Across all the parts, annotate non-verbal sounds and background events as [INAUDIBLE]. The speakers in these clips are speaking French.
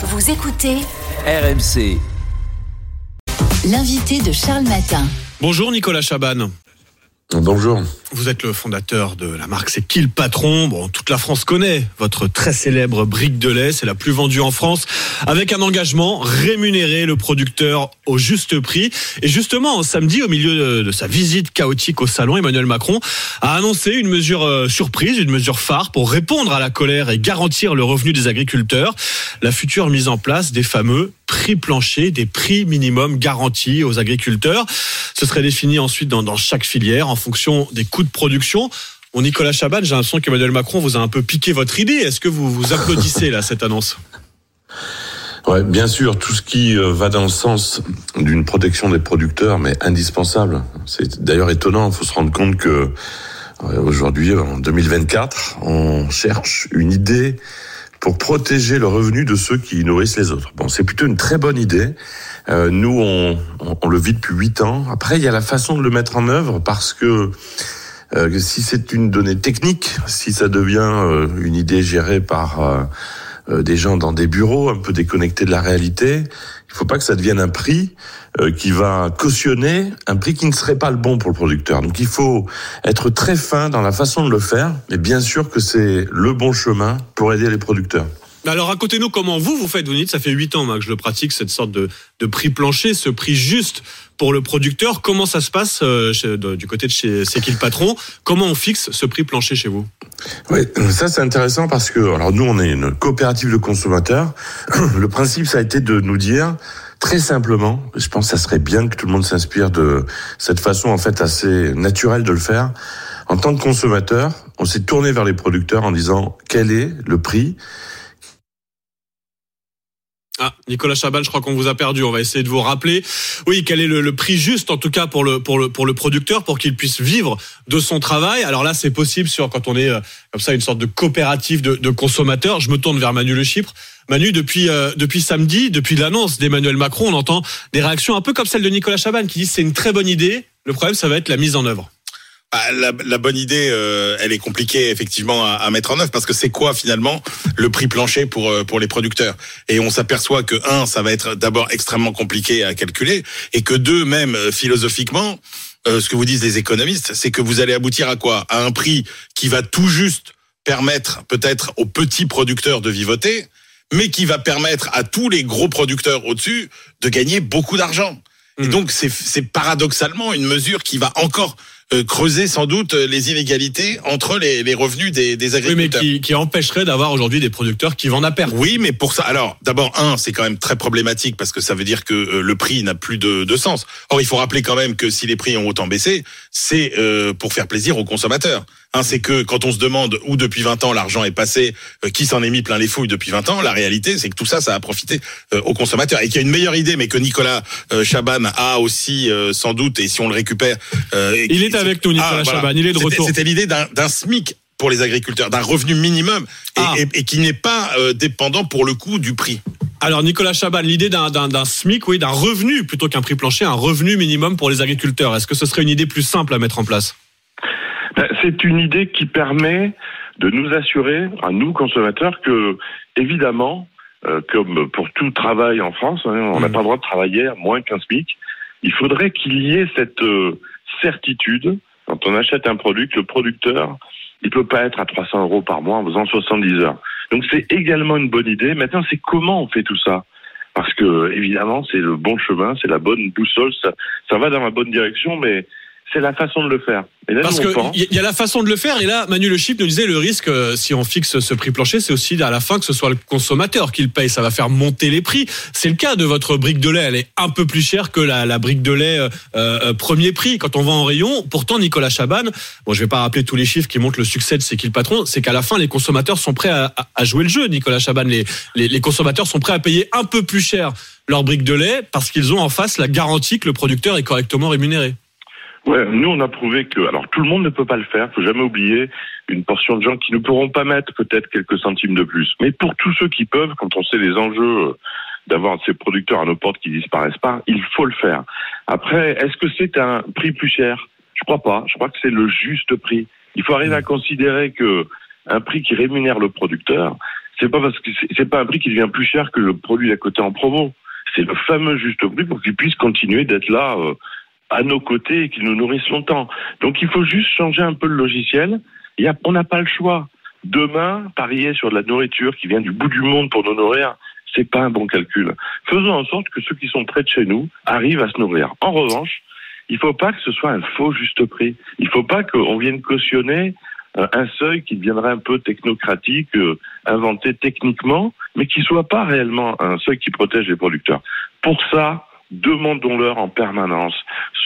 Vous écoutez RMC. l'invité de Charles Matin. Bonjour Nicolas Chaban. Bonjour. Vous êtes le fondateur de la marque C'est qui le patron? Bon, toute la France connaît votre très célèbre brique de lait, c'est la plus vendue en France, avec un engagement rémunérer le producteur au juste prix. Et justement, samedi, au milieu de, sa visite chaotique au salon, Emmanuel Macron a annoncé une mesure euh, surprise, une mesure phare pour répondre à la colère et garantir le revenu des agriculteurs. La future mise en place des fameux prix planchers, des prix minimums garantis aux agriculteurs. Ce serait défini ensuite dans, chaque filière en fonction des coûts de production. Bon, Nicolas Chaban, j'ai l'impression qu'Emmanuel Macron vous a un peu piqué votre idée. Est-ce que vous vous applaudissez là cette annonce? Ouais, bien sûr, tout ce qui euh, va dans le sens d'une protection des producteurs, mais indispensable. C'est d'ailleurs étonnant. Il faut se rendre compte que euh, aujourd'hui, en 2024, on cherche une idée pour protéger le revenu de ceux qui nourrissent les autres. Bon, c'est plutôt une très bonne idée. Euh, nous, on, on, le vit depuis huit ans. Après, il y a la façon de le mettre en œuvre parce que euh, si c'est une donnée technique, si ça devient euh, une idée gérée par euh, euh, des gens dans des bureaux un peu déconnectés de la réalité, il faut pas que ça devienne un prix euh, qui va cautionner un prix qui ne serait pas le bon pour le producteur. Donc il faut être très fin dans la façon de le faire, mais bien sûr que c'est le bon chemin pour aider les producteurs. Alors racontez-nous comment vous vous faites. Vous dites ça fait huit ans moi, que je le pratique cette sorte de, de prix plancher, ce prix juste pour le producteur. Comment ça se passe euh, du côté de chez C'est qui le patron? Comment on fixe ce prix plancher chez vous? Oui, ça c'est intéressant parce que alors nous on est une coopérative de consommateurs. [CLEARS THROAT] Le principe ça a été de nous dire très simplement, je pense que ça serait bien que tout le monde s'inspire de cette façon en fait assez naturelle de le faire. En tant que consommateur, on s'est tourné vers les producteurs en disant quel est le prix Ah, Nicolas Chaban, je crois qu'on vous a perdu. On va essayer de vous rappeler. Oui, quel est le, le prix juste, en tout cas pour le pour le pour le producteur, pour qu'il puisse vivre de son travail? Alors là, c'est possible sur quand on est euh, comme ça une sorte de coopérative de, de consommateurs. Je me tourne vers Manu Le Chypre. Manu, depuis euh, depuis samedi, depuis l'annonce d'Emmanuel Macron, on entend des réactions un peu comme celle de Nicolas Chaban qui dit c'est une très bonne idée. Le problème, ça va être la mise en œuvre. Ah, la, la bonne idée, euh, elle est compliquée effectivement à, à mettre en œuvre parce que c'est quoi finalement le prix plancher pour euh, pour les producteurs? Et on s'aperçoit que un, ça va être d'abord extrêmement compliqué à calculer et que deux, même euh, philosophiquement, euh, ce que vous disent les économistes, c'est que vous allez aboutir à quoi? À un prix qui va tout juste permettre peut-être aux petits producteurs de vivoter, mais qui va permettre à tous les gros producteurs au-dessus de gagner beaucoup d'argent. Et Mm. donc c'est c'est paradoxalement une mesure qui va encore creuser sans doute euh, les inégalités entre les, les revenus des, des Oui, mais agriculteurs. qui, qui empêcherait d'avoir aujourd'hui des producteurs qui vendent à perte. Oui, mais pour ça, alors d'abord un, c'est quand même très problématique parce que ça veut dire que euh, le prix n'a plus de, de sens. Or, il faut rappeler quand même que si les prix ont autant baissé, c'est euh, pour faire plaisir aux consommateurs. Hein, c'est que quand on se demande où depuis 20 ans l'argent est passé, euh, qui s'en est mis plein les fouilles depuis 20 ans, la réalité c'est que tout ça, ça a profité euh, aux consommateurs et qu'il y a une meilleure idée, mais que Nicolas euh, Chaban a aussi euh, sans doute, et si on le récupère, euh, Il est avec nous, Nicolas Ah, voilà. Chaban. Il est de retour. C'était l'idée d'un SMIC pour les agriculteurs, d'un revenu minimum et, Ah. et- et qui n'est pas euh, dépendant pour le coup du prix. Alors Nicolas Chaban, l'idée d'un SMIC, oui, d'un revenu plutôt qu'un prix plancher, un revenu minimum pour les agriculteurs. Est-ce que ce serait une idée plus simple à mettre en place? C'est une idée qui permet de nous assurer, à nous consommateurs, que évidemment, euh, comme pour tout travail en France, hein, on n'a Mm. pas le droit de travailler à moins qu'un SMIC. Il faudrait qu'il y ait cette euh, certitude quand on achète un produit que le producteur, il peut pas être à 300 euros par mois en faisant 70 heures. Donc c'est également une bonne idée. Maintenant, c'est comment on fait tout ça? Parce que évidemment c'est le bon chemin, c'est la bonne boussole, ça, ça va dans la bonne direction, mais c'est la façon de le faire. Et là, Parce qu'il y y a la façon de le faire, et là, Manu Le Chip nous disait, le risque, euh, si on fixe ce prix plancher, c'est aussi à la fin que ce soit le consommateur qui le paye. Ça va faire monter les prix. C'est le cas de votre brique de lait. Elle est un peu plus chère que la, la brique de lait euh, euh, premier prix quand on va en rayon. Pourtant, Nicolas Chaban, bon, je vais pas rappeler tous les chiffres qui montrent le succès de C'est qui le patron, c'est qu'à la fin, les consommateurs sont prêts à, à- à jouer le jeu, Nicolas Chaban. Les, les, les consommateurs sont prêts à payer un peu plus cher leur brique de lait parce qu'ils ont en face la garantie que le producteur est correctement rémunéré. Ouais, nous on a prouvé que, alors tout le monde ne peut pas le faire, faut jamais oublier une portion de gens qui ne pourront pas mettre peut-être quelques centimes de plus. Mais pour tous ceux qui peuvent, quand on sait les enjeux euh, d'avoir ces producteurs à nos portes qui disparaissent pas, il faut le faire. Après, est-ce que c'est un prix plus cher? Je crois pas. Je crois que c'est le juste prix. Il faut arriver à considérer que un prix qui rémunère le producteur, c'est pas parce que c'est pas un prix qui devient plus cher que le produit à côté en promo. C'est le fameux juste prix pour qu'il puisse continuer d'être là euh, à nos côtés et qu'il nous nourrisse longtemps. Donc il faut juste changer un peu le logiciel. Il y a, on n'a pas le choix. Demain, parier sur de la nourriture qui vient du bout du monde pour nous nourrir, c'est pas un bon calcul. Faisons en sorte que ceux qui sont près de chez nous arrivent à se nourrir. En revanche, il faut pas que ce soit un faux juste prix. Il faut pas qu'on vienne cautionner euh, un seuil qui deviendrait un peu technocratique, euh, inventé techniquement, mais qui soit pas réellement un seuil qui protège les producteurs. Pour ça, demandons-leur en permanence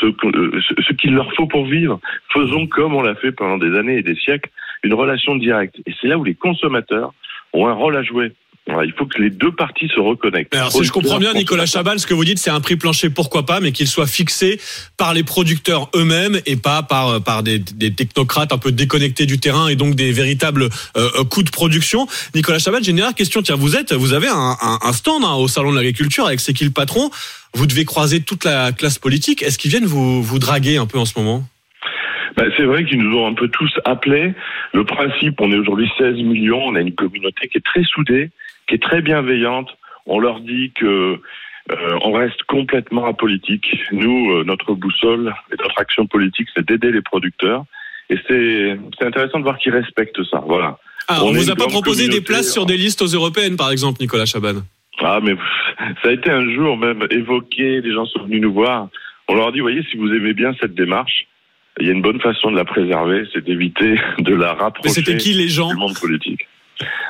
ce, euh, ce qu'il leur faut pour vivre. Faisons comme on l'a fait pendant des années et des siècles, une relation directe. Et c'est là où les consommateurs ont un rôle à jouer il faut que les deux parties se reconnectent. Alors, si je comprends bien, Nicolas Chabal, ce que vous dites, c'est un prix plancher, pourquoi pas, mais qu'il soit fixé par les producteurs eux-mêmes et pas par par des, des, technocrates un peu déconnectés du terrain et donc des véritables euh, euh coûts de production. Nicolas Chabal, j'ai une dernière question. Tiens, vous êtes, vous avez un, un, un stand hein, au salon de l'agriculture avec C'est qui le patron Vous devez croiser toute la classe politique. Est-ce qu'ils viennent vous vous draguer un peu en ce moment? Ben, c'est vrai qu'ils nous ont un peu tous appelés. Le principe, on est aujourd'hui 16 millions, on a une communauté qui est très soudée, qui est très bienveillante. On leur dit que euh, on reste complètement apolitique. Nous, euh, notre boussole et notre action politique, c'est d'aider les producteurs. Et c'est intéressant de voir qu'ils respectent ça. Voilà. Ah, on, ne vous a pas proposé des places sur des listes aux européennes, par exemple, Nicolas Chaban Ah, mais ça a été un jour même évoqué. Les gens sont venus nous voir. On leur a dit, voyez, si vous aimez bien cette démarche, il y a une bonne façon de la préserver, c'est d'éviter [LAUGHS] de la rapprocher Mais c'était qui les gens du monde politique.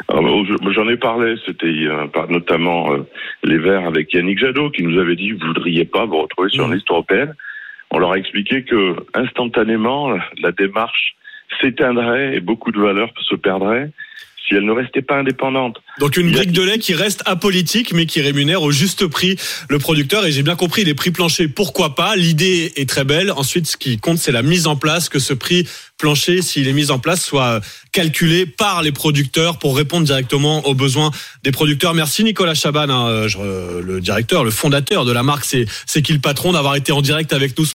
J'en ai parlé, c'était euh, notamment euh, les Verts avec Yannick Jadot qui nous avait dit vous voudriez pas vous retrouver sur une mmh. liste européenne. On leur a expliqué que instantanément la démarche s'éteindrait et beaucoup de valeurs se perdraient si elle ne restait pas indépendante. Donc une brique de lait qui reste apolitique mais qui rémunère au juste prix le producteur et j'ai bien compris les prix planchers pourquoi pas? L'idée est très belle ensuite ce qui compte c'est la mise en place que ce prix plancher s'il est mis en place soit calculé par les producteurs pour répondre directement aux besoins des producteurs. Merci Nicolas Chaban hein, le directeur le fondateur de la marque c'est c'est qui le patron d'avoir été en direct avec nous